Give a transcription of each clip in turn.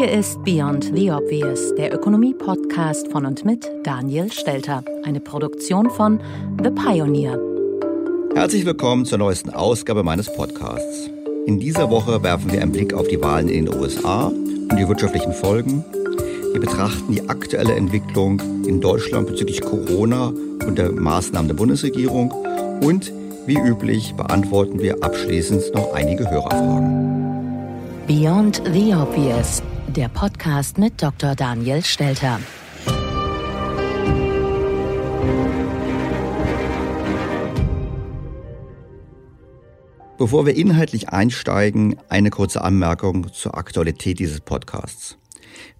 Hier ist Beyond the Obvious, der Ökonomie-Podcast von und mit Daniel Stelter, eine Produktion von The Pioneer. Herzlich willkommen zur neuesten Ausgabe meines Podcasts. In dieser Woche werfen wir einen Blick auf die Wahlen in den USA und die wirtschaftlichen Folgen. Wir betrachten die aktuelle Entwicklung in Deutschland bezüglich Corona und der Maßnahmen der Bundesregierung und wie üblich beantworten wir abschließend noch einige Hörerfragen. Beyond the Obvious der Podcast mit Dr. Daniel Stelter. Bevor wir inhaltlich einsteigen, eine kurze Anmerkung zur Aktualität dieses Podcasts.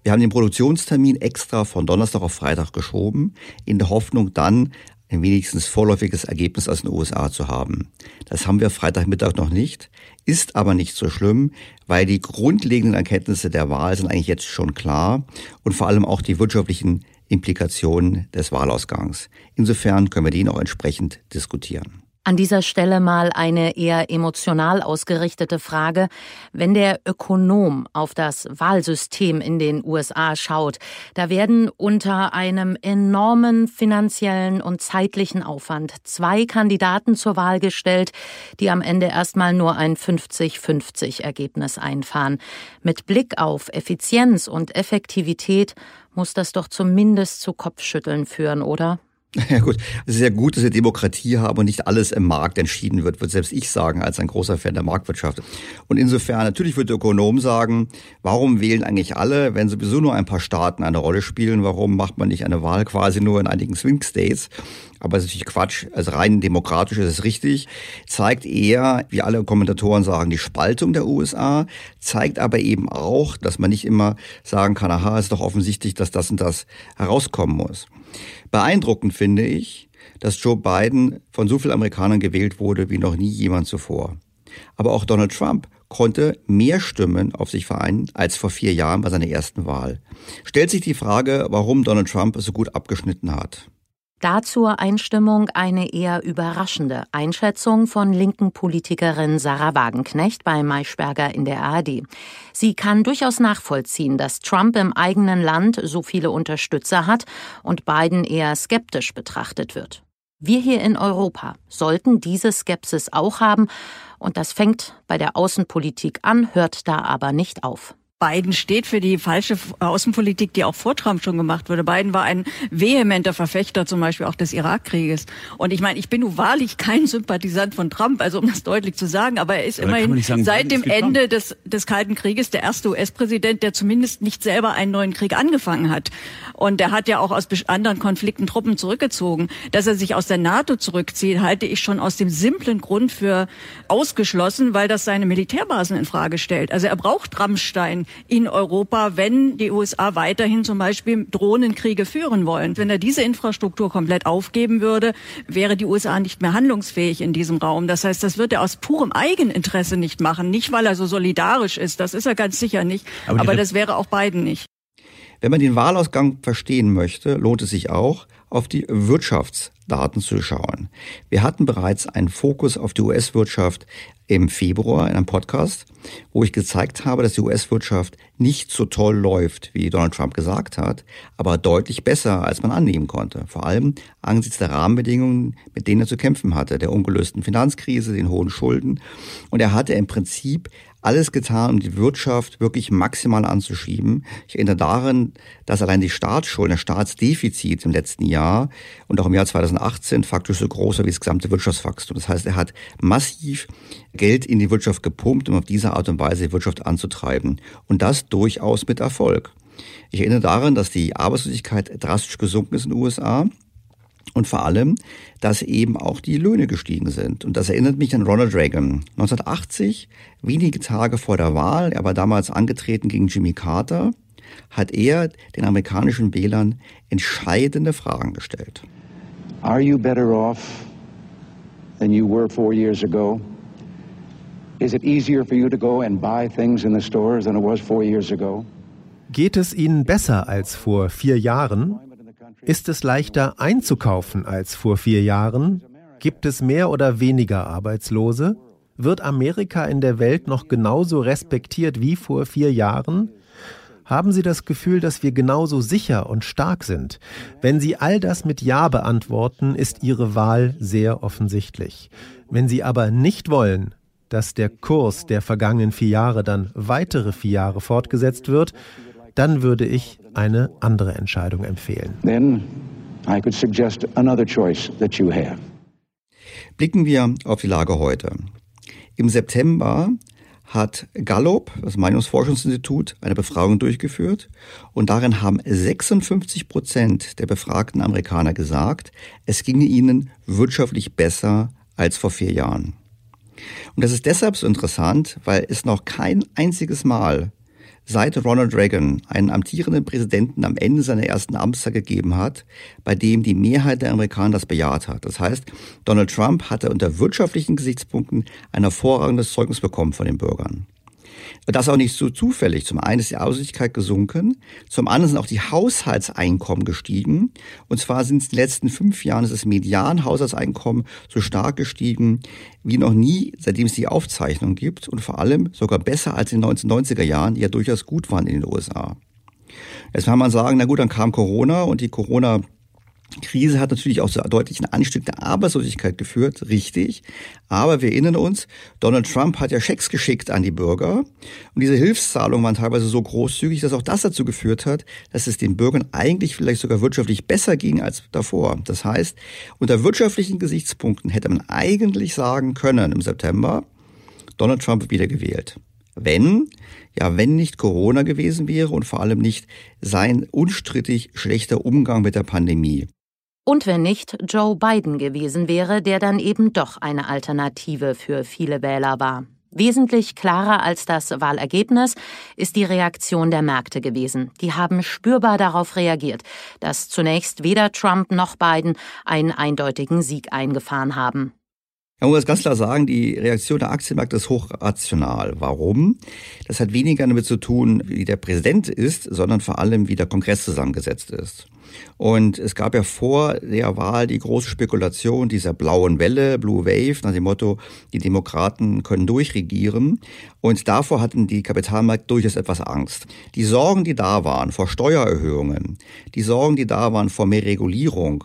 Wir haben den Produktionstermin extra von Donnerstag auf Freitag geschoben, in der Hoffnung dann ein wenigstens vorläufiges Ergebnis aus den USA zu haben. Das haben wir Freitagmittag noch nicht, ist aber nicht so schlimm, weil die grundlegenden Erkenntnisse der Wahl sind eigentlich jetzt schon klar und vor allem auch die wirtschaftlichen Implikationen des Wahlausgangs. Insofern können wir den auch entsprechend diskutieren. An dieser Stelle mal eine eher emotional ausgerichtete Frage. Wenn der Ökonom auf das Wahlsystem in den USA schaut, da werden unter einem enormen finanziellen und zeitlichen Aufwand zwei Kandidaten zur Wahl gestellt, die am Ende erstmal nur ein 50-50 Ergebnis einfahren. Mit Blick auf Effizienz und Effektivität muss das doch zumindest zu Kopfschütteln führen, oder? Ja gut, es ist ja gut, dass wir Demokratie haben und nicht alles im Markt entschieden wird, würde selbst ich sagen, als ein großer Fan der Marktwirtschaft. Und insofern, natürlich wird der Ökonom sagen, warum wählen eigentlich alle, wenn sowieso nur ein paar Staaten eine Rolle spielen, warum macht man nicht eine Wahl quasi nur in einigen Swing States? Aber es ist natürlich Quatsch, also rein demokratisch ist es richtig, zeigt eher, wie alle Kommentatoren sagen, die Spaltung der USA, zeigt aber eben auch, dass man nicht immer sagen kann, aha, ist doch offensichtlich, dass das und das herauskommen muss. Beeindruckend finde ich, dass Joe Biden von so vielen Amerikanern gewählt wurde wie noch nie jemand zuvor. Aber auch Donald Trump konnte mehr Stimmen auf sich vereinen als vor vier Jahren bei seiner ersten Wahl. Stellt sich die Frage, warum Donald Trump so gut abgeschnitten hat. Dazu Einstimmung eine eher überraschende Einschätzung von linken Politikerin Sarah Wagenknecht bei Maischberger in der ARD. Sie kann durchaus nachvollziehen, dass Trump im eigenen Land so viele Unterstützer hat und Biden eher skeptisch betrachtet wird. Wir hier in Europa sollten diese Skepsis auch haben, und das fängt bei der Außenpolitik an, hört da aber nicht auf. Biden steht für die falsche Außenpolitik, die auch vor Trump schon gemacht wurde. Biden war ein vehementer Verfechter zum Beispiel auch des Irakkrieges. Und ich meine, ich bin nun wahrlich kein Sympathisant von Trump, also um das deutlich zu sagen, aber er ist aber immerhin sagen, seit dem Ende des, des Kalten Krieges der erste US-Präsident, der zumindest nicht selber einen neuen Krieg angefangen hat. Und er hat ja auch aus anderen Konflikten Truppen zurückgezogen. Dass er sich aus der NATO zurückzieht, halte ich schon aus dem simplen Grund für ausgeschlossen, weil das seine Militärbasen in Frage stellt. Also er braucht Rammstein in Europa, wenn die USA weiterhin zum Beispiel Drohnenkriege führen wollen. Wenn er diese Infrastruktur komplett aufgeben würde, wäre die USA nicht mehr handlungsfähig in diesem Raum. Das heißt, das wird er aus purem Eigeninteresse nicht machen. Nicht, weil er so solidarisch ist, das ist er ganz sicher nicht. Aber, aber das wäre auch Biden nicht. Wenn man den Wahlausgang verstehen möchte, lohnt es sich auch, auf die Wirtschaftsdaten zu schauen. Wir hatten bereits einen Fokus auf die US-Wirtschaft im Februar in einem Podcast, wo ich gezeigt habe, dass die US-Wirtschaft nicht so toll läuft, wie Donald Trump gesagt hat, aber deutlich besser, als man annehmen konnte. Vor allem angesichts der Rahmenbedingungen, mit denen er zu kämpfen hatte, der ungelösten Finanzkrise, den hohen Schulden. Und er hatte im Prinzip alles getan, um die Wirtschaft wirklich maximal anzuschieben. Ich erinnere daran, dass allein die Staatsschulden, das Staatsdefizit im letzten Jahr und auch im Jahr 2018 faktisch so groß war wie das gesamte Wirtschaftswachstum. Das heißt, er hat massiv Geld in die Wirtschaft gepumpt, um auf diese Art und Weise die Wirtschaft anzutreiben. Und das durchaus mit Erfolg. Ich erinnere daran, dass die Arbeitslosigkeit drastisch gesunken ist in den USA. Und vor allem, dass eben auch die Löhne gestiegen sind. Und das erinnert mich an Ronald Reagan. 1980, wenige Tage vor der Wahl, er war damals angetreten gegen Jimmy Carter, hat er den amerikanischen Wählern entscheidende Fragen gestellt. Are you better off than you were four years ago? Is it easier for you to go and buy things in the stores than it was four years ago? Geht es Ihnen besser als vor vier Jahren? Ist es leichter einzukaufen als vor vier Jahren? Gibt es mehr oder weniger Arbeitslose? Wird Amerika in der Welt noch genauso respektiert wie vor vier Jahren? Haben Sie das Gefühl, dass wir genauso sicher und stark sind? Wenn Sie all das mit Ja beantworten, ist Ihre Wahl sehr offensichtlich. Wenn Sie aber nicht wollen, dass der Kurs der vergangenen vier Jahre dann weitere vier Jahre fortgesetzt wird, dann würde ich eine andere Entscheidung empfehlen. Then I could suggest another choice that you have. Blicken wir auf die Lage heute. Im September hat Gallup, das Meinungsforschungsinstitut, eine Befragung durchgeführt und darin haben 56 Prozent der befragten Amerikaner gesagt, es ginge ihnen wirtschaftlich besser als vor vier Jahren. Und das ist deshalb so interessant, weil es noch kein einziges Mal seit Ronald Reagan einen amtierenden Präsidenten am Ende seiner ersten Amtszeit gegeben hat, bei dem die Mehrheit der Amerikaner das bejaht hat. Das heißt, Donald Trump hatte unter wirtschaftlichen Gesichtspunkten ein hervorragendes Zeugnis bekommen von den Bürgern. Das auch nicht so zufällig. Zum einen ist die Arbeitslosigkeit gesunken, zum anderen sind auch die Haushaltseinkommen gestiegen. Und zwar sind in den letzten fünf Jahren ist das Medianhaushaltseinkommen so stark gestiegen wie noch nie, seitdem es die Aufzeichnung gibt und vor allem sogar besser als in den 1990er Jahren, die ja durchaus gut waren in den USA. Jetzt kann man sagen, na gut, dann kam Corona und die Corona Krise hat natürlich auch zu deutlichen Anstieg der Arbeitslosigkeit geführt, richtig. Aber wir erinnern uns, Donald Trump hat ja Schecks geschickt an die Bürger. Und diese Hilfszahlungen waren teilweise so großzügig, dass auch das dazu geführt hat, dass es den Bürgern eigentlich vielleicht sogar wirtschaftlich besser ging als davor. Das heißt, unter wirtschaftlichen Gesichtspunkten hätte man eigentlich sagen können im September, Donald Trump wieder gewählt. Wenn, ja, wenn nicht Corona gewesen wäre und vor allem nicht sein unstrittig schlechter Umgang mit der Pandemie. Und wenn nicht Joe Biden gewesen wäre, der dann eben doch eine Alternative für viele Wähler war. Wesentlich klarer als das Wahlergebnis ist die Reaktion der Märkte gewesen. Die haben spürbar darauf reagiert, dass zunächst weder Trump noch Biden einen eindeutigen Sieg eingefahren haben. Man muss ganz klar sagen, die Reaktion der Aktienmärkte ist hochrational. Warum? Das hat weniger damit zu tun, wie der Präsident ist, sondern vor allem, wie der Kongress zusammengesetzt ist. Und es gab ja vor der Wahl die große Spekulation dieser blauen Welle, Blue Wave, nach dem Motto, die Demokraten können durchregieren. Und davor hatten die Kapitalmärkte durchaus etwas Angst. Die Sorgen, die da waren vor Steuererhöhungen, die Sorgen, die da waren vor mehr Regulierung,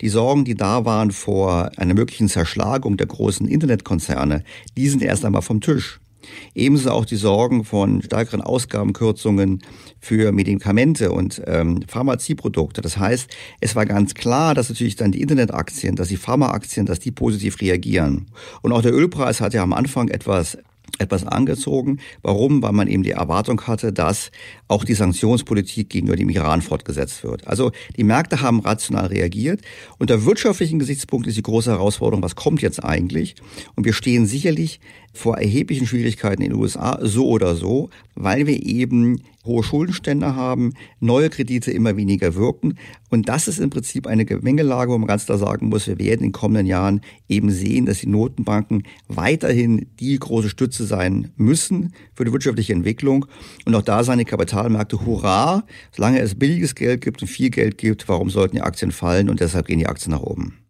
die Sorgen, die da waren vor einer möglichen Zerschlagung der großen Internetkonzerne, die sind erst einmal vom Tisch. Ebenso auch die Sorgen von stärkeren Ausgabenkürzungen für Medikamente und ähm, Pharmazieprodukte. Das heißt, es war ganz klar, dass natürlich dann die Internetaktien, dass die Pharmaaktien, dass die positiv reagieren. Und auch der Ölpreis hat ja am Anfang etwas etwas angezogen. Warum? Weil man eben die Erwartung hatte, dass auch die Sanktionspolitik gegenüber dem Iran fortgesetzt wird. Also die Märkte haben rational reagiert. Unter wirtschaftlichen Gesichtspunkt ist die große Herausforderung, was kommt jetzt eigentlich? Und wir stehen sicherlich vor erheblichen Schwierigkeiten in den USA, so oder so, weil wir eben hohe Schuldenstände haben, neue Kredite immer weniger wirken. Und das ist im Prinzip eine Gemengelage, wo man ganz klar sagen muss, wir werden in den kommenden Jahren eben sehen, dass die Notenbanken weiterhin die große Stütze sein müssen für die wirtschaftliche Entwicklung. Und auch da seine Kapitalmärkte, hurra, solange es billiges Geld gibt und viel Geld gibt, warum sollten die Aktien fallen? Und deshalb gehen die Aktien nach oben.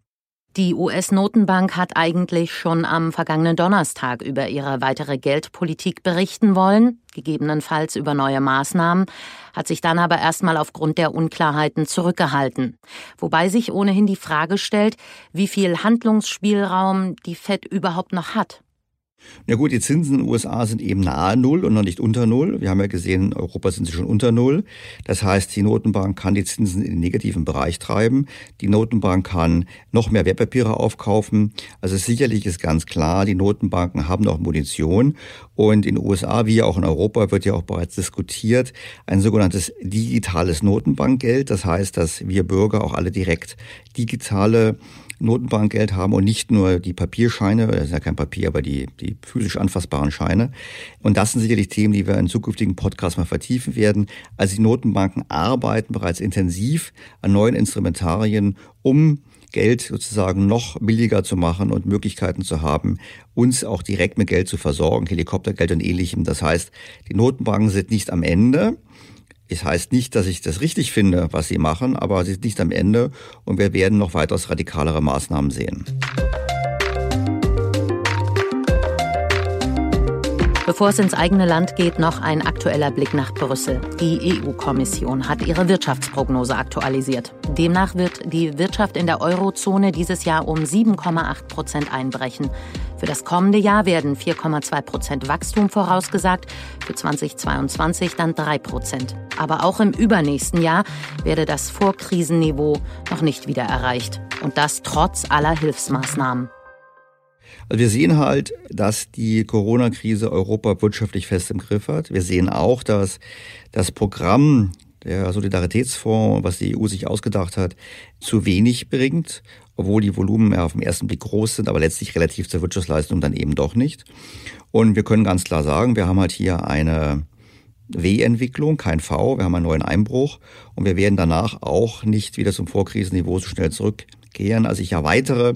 Die US-Notenbank hat eigentlich schon am vergangenen Donnerstag über ihre weitere Geldpolitik berichten wollen, gegebenenfalls über neue Maßnahmen, hat sich dann aber erstmal aufgrund der Unklarheiten zurückgehalten. Wobei sich ohnehin die Frage stellt, wie viel Handlungsspielraum die Fed überhaupt noch hat. Na gut, die Zinsen in den USA sind eben nahe Null und noch nicht unter Null. Wir haben ja gesehen, in Europa sind sie schon unter Null. Das heißt, die Notenbank kann die Zinsen in den negativen Bereich treiben. Die Notenbank kann noch mehr Wertpapiere aufkaufen. Also sicherlich ist ganz klar, die Notenbanken haben noch Munition. Und in den USA wie auch in Europa wird ja auch bereits diskutiert, ein sogenanntes digitales Notenbankgeld. Das heißt, dass wir Bürger auch alle direkt digitale Notenbankgeld haben und nicht nur die Papierscheine, das ist ja kein Papier, aber die, die physisch anfassbaren Scheine. Und das sind sicherlich Themen, die wir in zukünftigen Podcasts mal vertiefen werden. Also die Notenbanken arbeiten bereits intensiv an neuen Instrumentarien, um Geld sozusagen noch billiger zu machen und Möglichkeiten zu haben, uns auch direkt mit Geld zu versorgen, Helikoptergeld und ähnlichem. Das heißt, die Notenbanken sind nicht am Ende, es heißt nicht, dass ich das richtig finde, was sie machen, aber sie sind nicht am Ende und wir werden noch weitaus radikalere Maßnahmen sehen. Bevor es ins eigene Land geht, noch ein aktueller Blick nach Brüssel. Die EU-Kommission hat ihre Wirtschaftsprognose aktualisiert. Demnach wird die Wirtschaft in der Eurozone dieses Jahr um 7,8 Prozent einbrechen. Für das kommende Jahr werden 4,2 Prozent Wachstum vorausgesagt, für 2022 dann 3 Prozent. Aber auch im übernächsten Jahr werde das Vorkrisenniveau noch nicht wieder erreicht. Und das trotz aller Hilfsmaßnahmen. Also wir sehen halt, dass die Corona-Krise Europa wirtschaftlich fest im Griff hat. Wir sehen auch, dass das Programm der Solidaritätsfonds, was die EU sich ausgedacht hat, zu wenig bringt, obwohl die Volumen ja auf den ersten Blick groß sind, aber letztlich relativ zur Wirtschaftsleistung dann eben doch nicht. Und wir können ganz klar sagen, wir haben halt hier eine W-Entwicklung, kein V, wir haben einen neuen Einbruch und wir werden danach auch nicht wieder zum Vorkrisenniveau so schnell zurückkehren. Also ich erweitere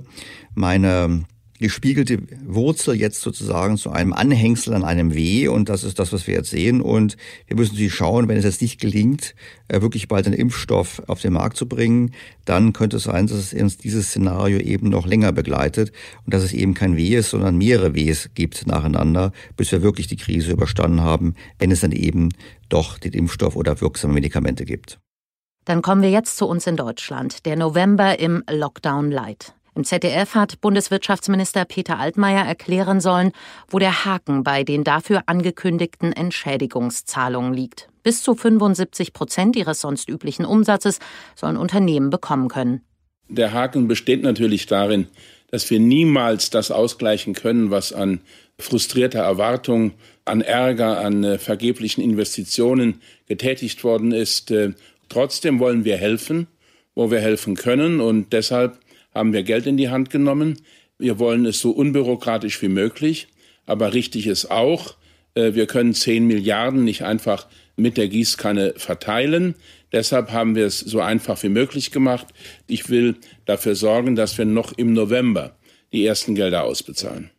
meine gespiegelte Wurzel jetzt sozusagen zu einem Anhängsel an einem W und das ist das, was wir jetzt sehen und wir müssen sie schauen, wenn es jetzt nicht gelingt, äh, wirklich bald einen Impfstoff auf den Markt zu bringen, dann könnte es sein, dass es uns dieses Szenario eben noch länger begleitet und dass es eben kein W ist, sondern mehrere Ws gibt nacheinander, bis wir wirklich die Krise überstanden haben, wenn es dann eben doch den Impfstoff oder wirksame Medikamente gibt. Dann kommen wir jetzt zu uns in Deutschland. Der November im Lockdown Light. Im ZDF hat Bundeswirtschaftsminister Peter Altmaier erklären sollen, wo der Haken bei den dafür angekündigten Entschädigungszahlungen liegt. Bis zu 75 Prozent ihres sonst üblichen Umsatzes sollen Unternehmen bekommen können. Der Haken besteht natürlich darin, dass wir niemals das ausgleichen können, was an frustrierter Erwartung, an Ärger, an äh, vergeblichen Investitionen getätigt worden ist. Äh, trotzdem wollen wir helfen, wo wir helfen können und deshalb haben wir Geld in die Hand genommen. Wir wollen es so unbürokratisch wie möglich. Aber richtig ist auch, äh, wir können 10 Milliarden nicht einfach mit der Gießkanne verteilen. Deshalb haben wir es so einfach wie möglich gemacht. Ich will dafür sorgen, dass wir noch im November die ersten Gelder ausbezahlen.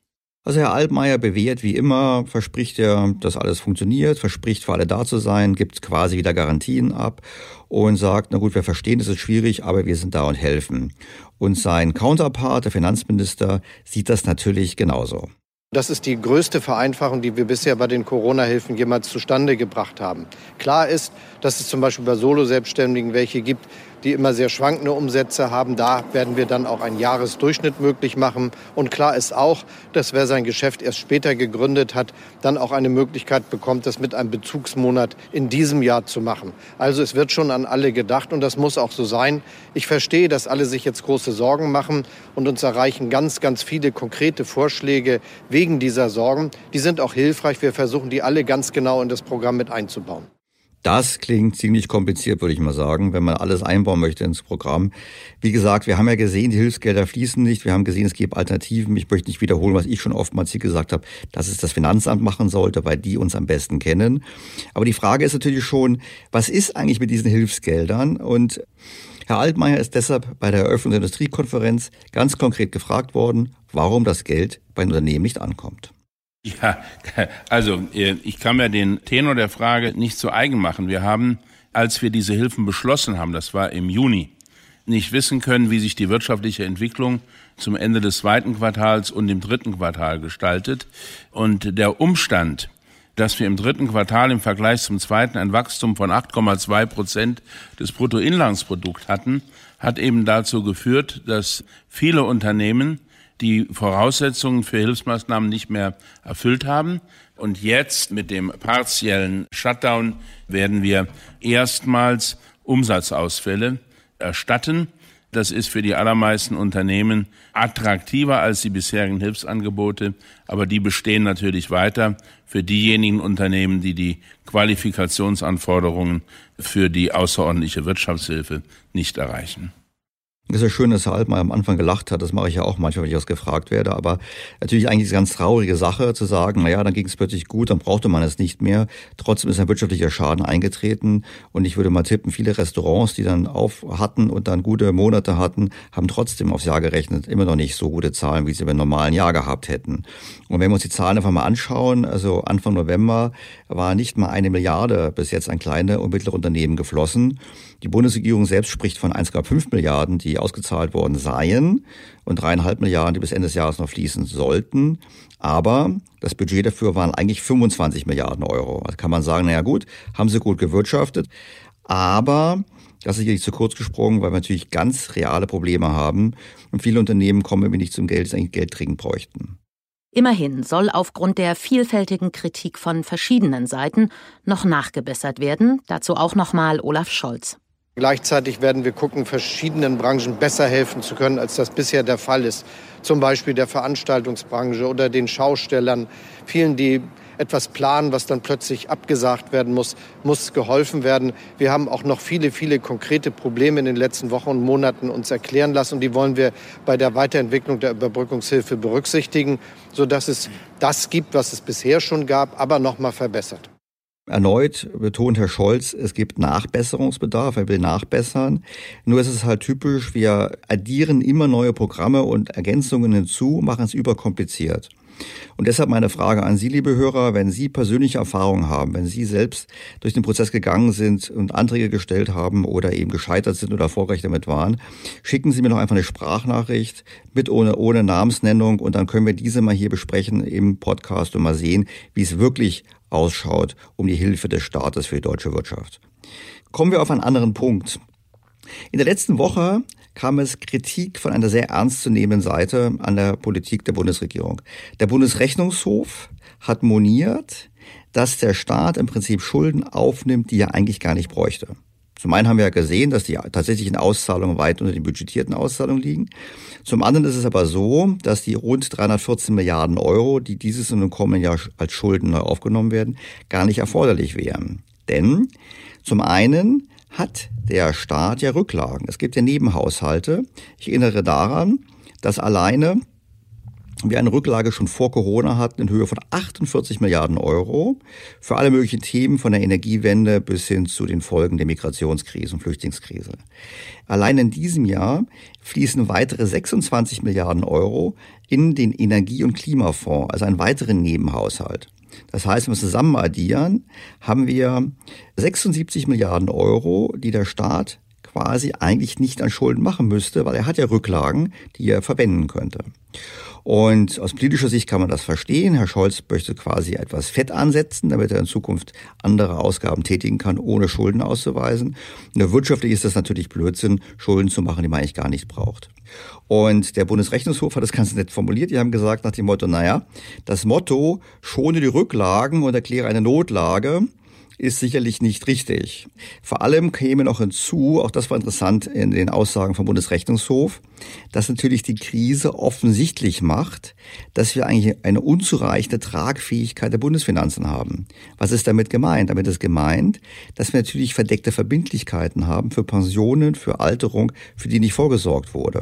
Also Herr Altmaier bewährt wie immer, verspricht er, dass alles funktioniert, verspricht für alle da zu sein, gibt quasi wieder Garantien ab und sagt, na gut, wir verstehen, es ist schwierig, aber wir sind da und helfen. Und sein Counterpart, der Finanzminister, sieht das natürlich genauso. Das ist die größte Vereinfachung, die wir bisher bei den Corona-Hilfen jemals zustande gebracht haben. Klar ist, dass es zum Beispiel bei Solo-Selbstständigen welche gibt, die immer sehr schwankende Umsätze haben. Da werden wir dann auch einen Jahresdurchschnitt möglich machen. Und klar ist auch, dass wer sein Geschäft erst später gegründet hat, dann auch eine Möglichkeit bekommt, das mit einem Bezugsmonat in diesem Jahr zu machen. Also es wird schon an alle gedacht und das muss auch so sein. Ich verstehe, dass alle sich jetzt große Sorgen machen und uns erreichen ganz, ganz viele konkrete Vorschläge wegen dieser Sorgen. Die sind auch hilfreich. Wir versuchen die alle ganz genau in das Programm mit einzubauen. Das klingt ziemlich kompliziert, würde ich mal sagen, wenn man alles einbauen möchte ins Programm. Wie gesagt, wir haben ja gesehen, die Hilfsgelder fließen nicht. Wir haben gesehen, es gibt Alternativen. Ich möchte nicht wiederholen, was ich schon oftmals hier gesagt habe, dass es das Finanzamt machen sollte, weil die uns am besten kennen. Aber die Frage ist natürlich schon, was ist eigentlich mit diesen Hilfsgeldern? Und Herr Altmaier ist deshalb bei der Eröffnung der Industriekonferenz ganz konkret gefragt worden, warum das Geld bei den Unternehmen nicht ankommt. Ja, also äh, ich kann mir den Tenor der Frage nicht zu eigen machen. Wir haben, als wir diese Hilfen beschlossen haben, das war im Juni, nicht wissen können, wie sich die wirtschaftliche Entwicklung zum Ende des zweiten Quartals und im dritten Quartal gestaltet. Und der Umstand, dass wir im dritten Quartal im Vergleich zum zweiten ein Wachstum von 8,2 Prozent des Bruttoinlandsprodukts hatten, hat eben dazu geführt, dass viele Unternehmen die Voraussetzungen für Hilfsmaßnahmen nicht mehr erfüllt haben. Und jetzt mit dem partiellen Shutdown werden wir erstmals Umsatzausfälle erstatten. Das ist für die allermeisten Unternehmen attraktiver als die bisherigen Hilfsangebote, aber die bestehen natürlich weiter für diejenigen Unternehmen, die die Qualifikationsanforderungen für die außerordentliche Wirtschaftshilfe nicht erreichen. Es ist ja schön, dass Herr Altmaier am Anfang gelacht hat. Das mache ich ja auch manchmal, wenn ich was gefragt werde. Aber natürlich eigentlich eine ganz traurige Sache zu sagen, naja, dann ging es plötzlich gut, dann brauchte man es nicht mehr. Trotzdem ist ein wirtschaftlicher Schaden eingetreten. Und ich würde mal tippen, viele Restaurants, die dann auf hatten und dann gute Monate hatten, haben trotzdem aufs Jahr gerechnet immer noch nicht so gute Zahlen, wie sie im normalen Jahr gehabt hätten. Und wenn wir uns die Zahlen einfach mal anschauen, also Anfang November war nicht mal eine Milliarde bis jetzt an kleine und mittlere Unternehmen geflossen. Die Bundesregierung selbst spricht von 1,5 Milliarden, die ausgezahlt worden seien und dreieinhalb Milliarden, die bis Ende des Jahres noch fließen sollten. Aber das Budget dafür waren eigentlich 25 Milliarden Euro. Also kann man sagen, naja gut, haben sie gut gewirtschaftet. Aber das ist sicherlich zu kurz gesprungen, weil wir natürlich ganz reale Probleme haben. Und viele Unternehmen kommen irgendwie nicht zum Geld, die eigentlich Geld dringend bräuchten. Immerhin soll aufgrund der vielfältigen Kritik von verschiedenen Seiten noch nachgebessert werden. Dazu auch nochmal Olaf Scholz. Gleichzeitig werden wir gucken, verschiedenen Branchen besser helfen zu können, als das bisher der Fall ist. Zum Beispiel der Veranstaltungsbranche oder den Schaustellern. Vielen, die etwas planen, was dann plötzlich abgesagt werden muss, muss geholfen werden. Wir haben auch noch viele, viele konkrete Probleme in den letzten Wochen und Monaten uns erklären lassen. Und die wollen wir bei der Weiterentwicklung der Überbrückungshilfe berücksichtigen, sodass es das gibt, was es bisher schon gab, aber noch mal verbessert. Erneut betont Herr Scholz, es gibt Nachbesserungsbedarf, er will nachbessern. Nur ist es halt typisch, wir addieren immer neue Programme und Ergänzungen hinzu, machen es überkompliziert. Und deshalb meine Frage an Sie, liebe Hörer, wenn Sie persönliche Erfahrungen haben, wenn Sie selbst durch den Prozess gegangen sind und Anträge gestellt haben oder eben gescheitert sind oder erfolgreich damit waren, schicken Sie mir noch einfach eine Sprachnachricht mit ohne, ohne Namensnennung und dann können wir diese mal hier besprechen im Podcast und mal sehen, wie es wirklich ausschaut um die Hilfe des Staates für die deutsche Wirtschaft. Kommen wir auf einen anderen Punkt. In der letzten Woche kam es Kritik von einer sehr ernstzunehmenden Seite an der Politik der Bundesregierung. Der Bundesrechnungshof hat moniert, dass der Staat im Prinzip Schulden aufnimmt, die er eigentlich gar nicht bräuchte. Zum einen haben wir ja gesehen, dass die tatsächlichen Auszahlungen weit unter den budgetierten Auszahlungen liegen. Zum anderen ist es aber so, dass die rund 314 Milliarden Euro, die dieses und im kommenden Jahr als Schulden neu aufgenommen werden, gar nicht erforderlich wären. Denn zum einen hat der Staat ja Rücklagen. Es gibt ja Nebenhaushalte. Ich erinnere daran, dass alleine wir eine Rücklage schon vor Corona hatten in Höhe von 48 Milliarden Euro für alle möglichen Themen von der Energiewende bis hin zu den Folgen der Migrationskrise und Flüchtlingskrise. Allein in diesem Jahr fließen weitere 26 Milliarden Euro in den Energie- und Klimafonds, also einen weiteren Nebenhaushalt. Das heißt, wenn wir zusammen addieren, haben wir 76 Milliarden Euro, die der Staat quasi eigentlich nicht an Schulden machen müsste, weil er hat ja Rücklagen, die er verwenden könnte. Und aus politischer Sicht kann man das verstehen. Herr Scholz möchte quasi etwas Fett ansetzen, damit er in Zukunft andere Ausgaben tätigen kann, ohne Schulden auszuweisen. Wirtschaftlich ist das natürlich Blödsinn, Schulden zu machen, die man eigentlich gar nicht braucht. Und der Bundesrechnungshof hat das ganz nett formuliert. Die haben gesagt nach dem Motto, naja, das Motto, schone die Rücklagen und erkläre eine Notlage, ist sicherlich nicht richtig. Vor allem käme noch hinzu, auch das war interessant in den Aussagen vom Bundesrechnungshof, dass natürlich die Krise offensichtlich macht, dass wir eigentlich eine unzureichende Tragfähigkeit der Bundesfinanzen haben. Was ist damit gemeint? Damit ist gemeint, dass wir natürlich verdeckte Verbindlichkeiten haben für Pensionen, für Alterung, für die nicht vorgesorgt wurde.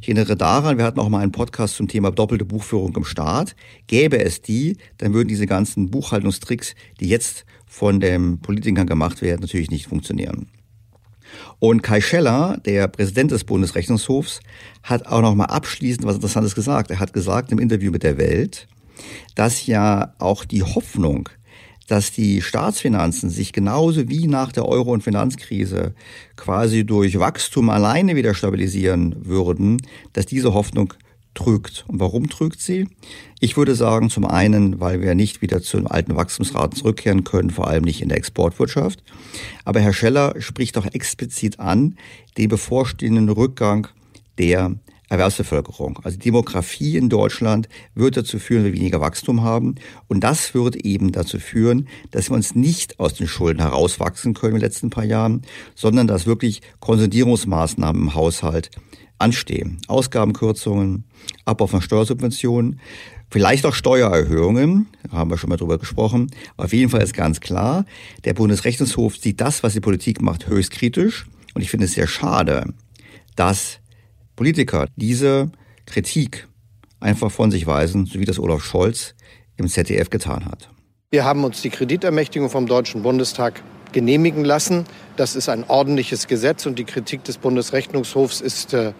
Ich erinnere daran, wir hatten auch mal einen Podcast zum Thema doppelte Buchführung im Staat. Gäbe es die, dann würden diese ganzen Buchhaltungstricks, die jetzt von den Politikern gemacht werden, natürlich nicht funktionieren. Und Kai Scheller, der Präsident des Bundesrechnungshofs, hat auch noch mal abschließend was Interessantes gesagt. Er hat gesagt im Interview mit der Welt, dass ja auch die Hoffnung, dass die Staatsfinanzen sich genauso wie nach der Euro- und Finanzkrise quasi durch Wachstum alleine wieder stabilisieren würden, dass diese Hoffnung trügt. Und warum trügt sie? Ich würde sagen, zum einen, weil wir nicht wieder zu den alten Wachstumsraten zurückkehren können, vor allem nicht in der Exportwirtschaft. Aber Herr Scheller spricht auch explizit an den bevorstehenden Rückgang der Erwerbsbevölkerung. Also die Demografie in Deutschland wird dazu führen, dass wir weniger Wachstum haben. Und das wird eben dazu führen, dass wir uns nicht aus den Schulden herauswachsen können in den letzten paar Jahren, sondern dass wirklich Konsolidierungsmaßnahmen im Haushalt anstehen. Ausgabenkürzungen, Abbau von Steuersubventionen, vielleicht auch Steuererhöhungen, da haben wir schon mal drüber gesprochen. Auf jeden Fall ist ganz klar, der Bundesrechnungshof sieht das, was die Politik macht, höchst kritisch. Und ich finde es sehr schade, dass Politiker diese Kritik einfach von sich weisen, so wie das Olaf Scholz im ZDF getan hat. Wir haben uns die Kreditermächtigung vom Deutschen Bundestag genehmigen lassen. Das ist ein ordentliches Gesetz und die Kritik des Bundesrechnungshofs ist äh,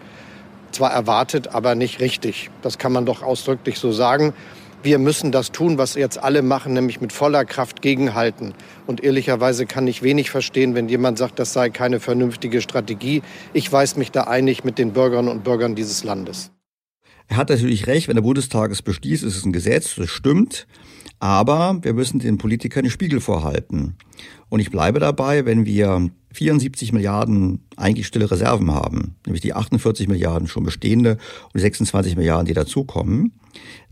zwar erwartet, aber nicht richtig. Das kann man doch ausdrücklich so sagen. Wir müssen das tun, was jetzt alle machen, nämlich mit voller Kraft gegenhalten. Und ehrlicherweise kann ich wenig verstehen, wenn jemand sagt, das sei keine vernünftige Strategie. Ich weiß mich da einig mit den Bürgerinnen und Bürgern dieses Landes. Er hat natürlich recht, wenn der Bundestag es beschließt, ist es ein Gesetz, das stimmt. Aber wir müssen den Politikern den Spiegel vorhalten. Und ich bleibe dabei, wenn wir 74 Milliarden eigentlich stille Reserven haben, nämlich die 48 Milliarden schon bestehende und die 26 Milliarden, die dazukommen,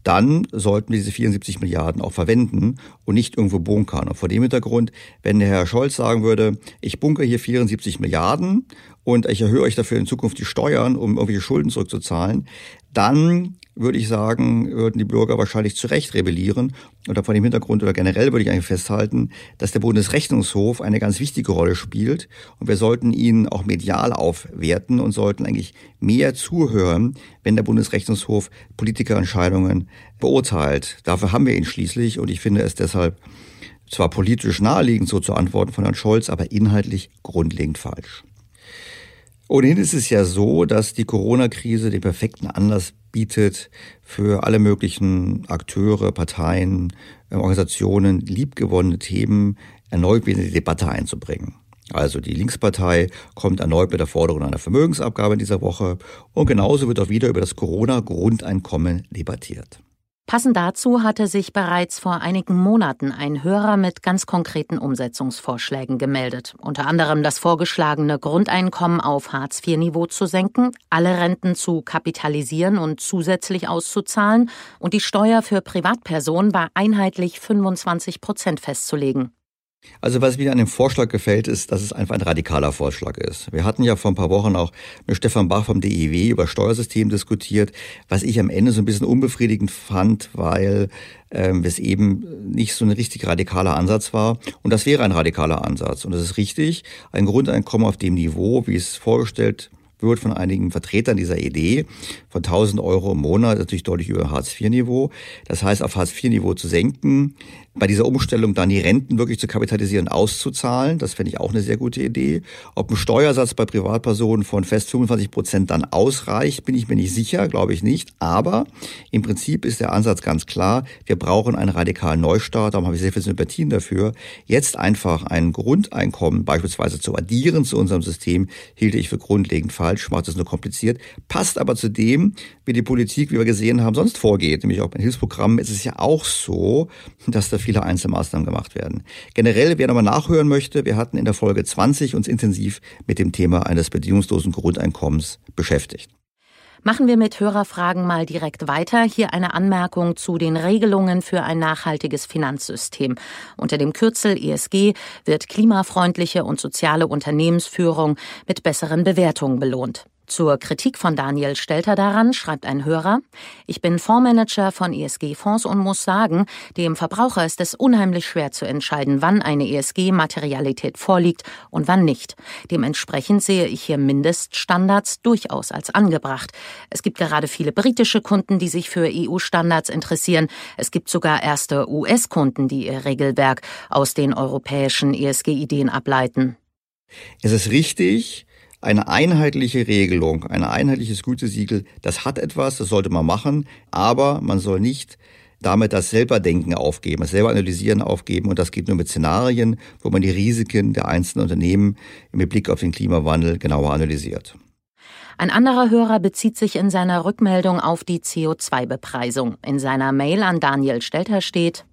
dann sollten wir diese 74 Milliarden auch verwenden und nicht irgendwo bunkern. Und vor dem Hintergrund, wenn der Herr Scholz sagen würde, ich bunker hier 74 Milliarden und ich erhöhe euch dafür in Zukunft die Steuern, um irgendwelche Schulden zurückzuzahlen, dann würde ich sagen, würden die Bürger wahrscheinlich zu Recht rebellieren. Oder vor dem Hintergrund oder generell würde ich eigentlich festhalten, dass der Bundesrechnungshof eine ganz wichtige Rolle spielt. Und wir sollten ihn auch medial aufwerten und sollten eigentlich mehr zuhören, wenn der Bundesrechnungshof Politikerentscheidungen beurteilt. Dafür haben wir ihn schließlich. Und ich finde es deshalb zwar politisch naheliegend, so zu antworten von Herrn Scholz, aber inhaltlich grundlegend falsch. Ohnehin ist es ja so, dass die Corona-Krise den perfekten Anlass bietet, für alle möglichen Akteure, Parteien, äh, Organisationen liebgewonnene Themen erneut wieder in die Debatte einzubringen. Also die Linkspartei kommt erneut mit der Forderung einer Vermögensabgabe in dieser Woche und genauso wird auch wieder über das Corona-Grundeinkommen debattiert. Passend dazu hatte sich bereits vor einigen Monaten ein Hörer mit ganz konkreten Umsetzungsvorschlägen gemeldet. Unter anderem das vorgeschlagene Grundeinkommen auf Hartz-IV-Niveau zu senken, alle Renten zu kapitalisieren und zusätzlich auszuzahlen und die Steuer für Privatpersonen bei einheitlich 25 Prozent festzulegen. Also was mir an dem Vorschlag gefällt, ist, dass es einfach ein radikaler Vorschlag ist. Wir hatten ja vor ein paar Wochen auch mit Stefan Bach vom DIW über Steuersystem diskutiert, was ich am Ende so ein bisschen unbefriedigend fand, weil ähm, es eben nicht so ein richtig radikaler Ansatz war. Und das wäre ein radikaler Ansatz. Und das ist richtig. Ein Grundeinkommen auf dem Niveau, wie es vorgestellt wird von einigen Vertretern dieser Idee von 1000 Euro im Monat, natürlich deutlich über Hartz-IV-Niveau. Das heißt, auf Hartz-IV-Niveau zu senken, bei dieser Umstellung dann die Renten wirklich zu kapitalisieren, auszuzahlen. Das fände ich auch eine sehr gute Idee. Ob ein Steuersatz bei Privatpersonen von fest 25 Prozent dann ausreicht, bin ich mir nicht sicher, glaube ich nicht. Aber im Prinzip ist der Ansatz ganz klar. Wir brauchen einen radikalen Neustart. Darum habe ich sehr viel Sympathien dafür. Jetzt einfach ein Grundeinkommen beispielsweise zu addieren zu unserem System, hielt ich für grundlegend falsch, macht es nur kompliziert, passt aber zu dem, wie die Politik, wie wir gesehen haben, sonst vorgeht. Nämlich auch bei Hilfsprogrammen ist es ja auch so, dass da viele Einzelmaßnahmen gemacht werden. Generell, wer nochmal nachhören möchte, wir hatten in der Folge 20 uns intensiv mit dem Thema eines bedingungslosen Grundeinkommens beschäftigt. Machen wir mit Hörerfragen mal direkt weiter. Hier eine Anmerkung zu den Regelungen für ein nachhaltiges Finanzsystem. Unter dem Kürzel ESG wird klimafreundliche und soziale Unternehmensführung mit besseren Bewertungen belohnt. Zur Kritik von Daniel Stelter daran schreibt ein Hörer, ich bin Fondsmanager von ESG-Fonds und muss sagen, dem Verbraucher ist es unheimlich schwer zu entscheiden, wann eine ESG-Materialität vorliegt und wann nicht. Dementsprechend sehe ich hier Mindeststandards durchaus als angebracht. Es gibt gerade viele britische Kunden, die sich für EU-Standards interessieren. Es gibt sogar erste US-Kunden, die ihr Regelwerk aus den europäischen ESG-Ideen ableiten. Es ist richtig, eine einheitliche Regelung, ein einheitliches Gütesiegel, das hat etwas, das sollte man machen, aber man soll nicht damit das Selberdenken aufgeben, das selber analysieren aufgeben und das geht nur mit Szenarien, wo man die Risiken der einzelnen Unternehmen mit Blick auf den Klimawandel genauer analysiert. Ein anderer Hörer bezieht sich in seiner Rückmeldung auf die CO2-Bepreisung. In seiner Mail an Daniel Stelter steht,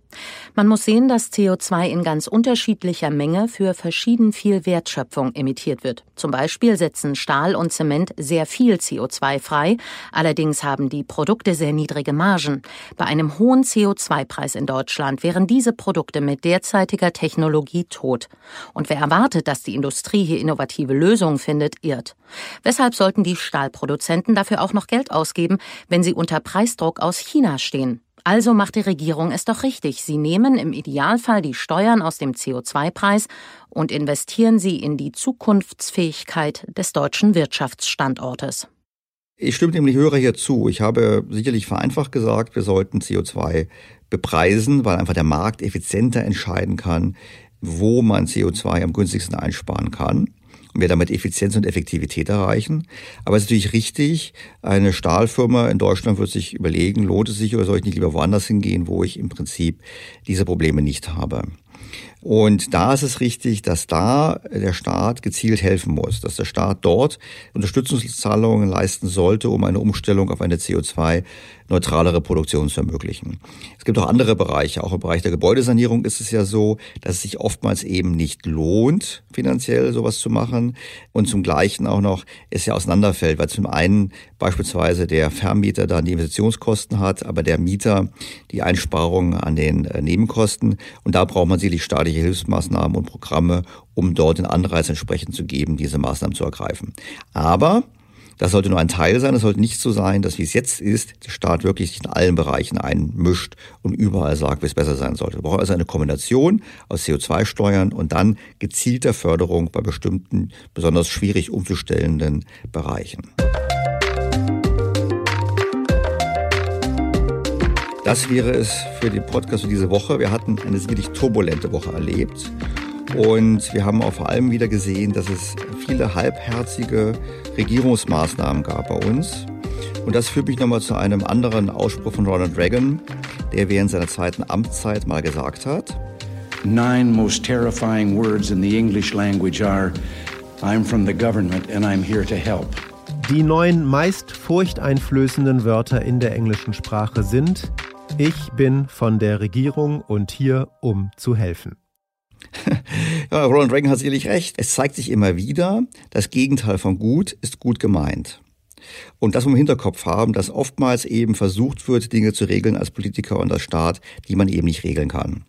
man muss sehen, dass CO2 in ganz unterschiedlicher Menge für verschieden viel Wertschöpfung emittiert wird. Zum Beispiel setzen Stahl und Zement sehr viel CO2 frei, allerdings haben die Produkte sehr niedrige Margen. Bei einem hohen CO2-Preis in Deutschland wären diese Produkte mit derzeitiger Technologie tot. Und wer erwartet, dass die Industrie hier innovative Lösungen findet, irrt. Weshalb sollten die Stahlproduzenten dafür auch noch Geld ausgeben, wenn sie unter Preisdruck aus China stehen? Also macht die Regierung es doch richtig. Sie nehmen im Idealfall die Steuern aus dem CO2-Preis und investieren sie in die Zukunftsfähigkeit des deutschen Wirtschaftsstandortes. Ich stimme dem Hörer hier zu. Ich habe sicherlich vereinfacht gesagt, wir sollten CO2 bepreisen, weil einfach der Markt effizienter entscheiden kann, wo man CO2 am günstigsten einsparen kann und wir damit Effizienz und Effektivität erreichen. Aber es ist natürlich richtig, eine Stahlfirma in Deutschland wird sich überlegen, lohnt es sich oder soll ich nicht lieber woanders hingehen, wo ich im Prinzip diese Probleme nicht habe. Und da ist es richtig, dass da der Staat gezielt helfen muss, dass der Staat dort Unterstützungszahlungen leisten sollte, um eine Umstellung auf eine CO2 neutralere Produktion zu ermöglichen. Es gibt auch andere Bereiche, auch im Bereich der Gebäudesanierung ist es ja so, dass es sich oftmals eben nicht lohnt, finanziell sowas zu machen und zum Gleichen auch noch es ja auseinanderfällt, weil zum einen beispielsweise der Vermieter dann die Investitionskosten hat, aber der Mieter die Einsparungen an den äh, Nebenkosten und da braucht man sicherlich staatliche Hilfsmaßnahmen und Programme, um dort den Anreiz entsprechend zu geben, diese Maßnahmen zu ergreifen. Aber das sollte nur ein Teil sein. Es sollte nicht so sein, dass wie es jetzt ist, der Staat wirklich sich in allen Bereichen einmischt und überall sagt, wie es besser sein sollte. Wir brauchen also eine Kombination aus CO2-Steuern und dann gezielter Förderung bei bestimmten besonders schwierig umzustellenden Bereichen. Das wäre es für den Podcast für diese Woche. Wir hatten eine sicherlich turbulente Woche erlebt. Und wir haben auch vor allem wieder gesehen, dass es viele halbherzige Regierungsmaßnahmen gab bei uns. Und das führt mich nochmal zu einem anderen Ausspruch von Ronald Reagan, der während seiner zweiten Amtszeit mal gesagt hat. Nine most terrifying words in the English language are I'm from the government and I'm here to help. Die neun meist furchteinflößenden Wörter in der englischen Sprache sind Ich bin von der Regierung und hier, um zu helfen. ja, Ronald Reagan hat sicherlich recht. Es zeigt sich immer wieder, das Gegenteil von gut ist gut gemeint. Und das im Hinterkopf haben, dass oftmals eben versucht wird, Dinge zu regeln als Politiker und als Staat, die man eben nicht regeln kann.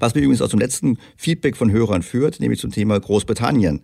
Was mir übrigens auch zum letzten Feedback von Hörern führt, nämlich zum Thema Großbritannien.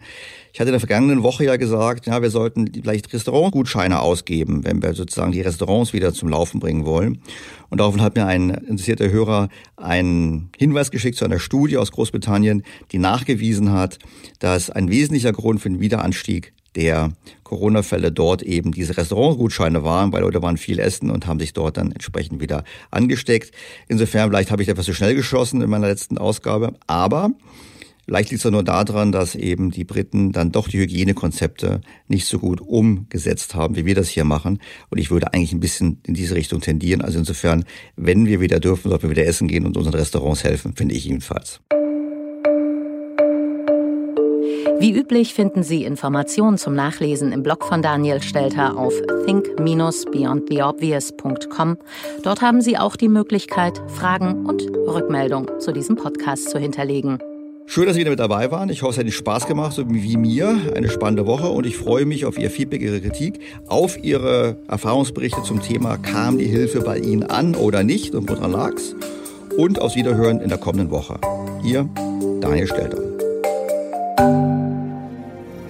Ich hatte in der vergangenen Woche ja gesagt, ja, wir sollten vielleicht Restaurantgutscheine ausgeben, wenn wir sozusagen die Restaurants wieder zum Laufen bringen wollen. Und daraufhin hat mir ein interessierter Hörer einen Hinweis geschickt zu einer Studie aus Großbritannien, die nachgewiesen hat, dass ein wesentlicher Grund für den Wiederanstieg der Corona-Fälle dort eben diese Restaurantgutscheine waren, weil Leute waren viel essen und haben sich dort dann entsprechend wieder angesteckt. Insofern, vielleicht habe ich etwas zu schnell geschossen in meiner letzten Ausgabe, aber Vielleicht liegt es nur daran, dass eben die Briten dann doch die Hygienekonzepte nicht so gut umgesetzt haben, wie wir das hier machen. Und ich würde eigentlich ein bisschen in diese Richtung tendieren. Also insofern, wenn wir wieder dürfen, sollten wir wieder essen gehen und unseren Restaurants helfen, finde ich jedenfalls. Wie üblich finden Sie Informationen zum Nachlesen im Blog von Daniel Stelter auf think-beyondtheobvious.com. Dort haben Sie auch die Möglichkeit, Fragen und Rückmeldungen zu diesem Podcast zu hinterlegen. Schön, dass Sie wieder mit dabei waren. Ich hoffe, es hat Ihnen Spaß gemacht, so wie mir. Eine spannende Woche und ich freue mich auf Ihr Feedback, Ihre Kritik, auf Ihre Erfahrungsberichte zum Thema, kam die Hilfe bei Ihnen an oder nicht und woran lag's? Und aufs Wiederhören in der kommenden Woche. Ihr Daniel Stelter.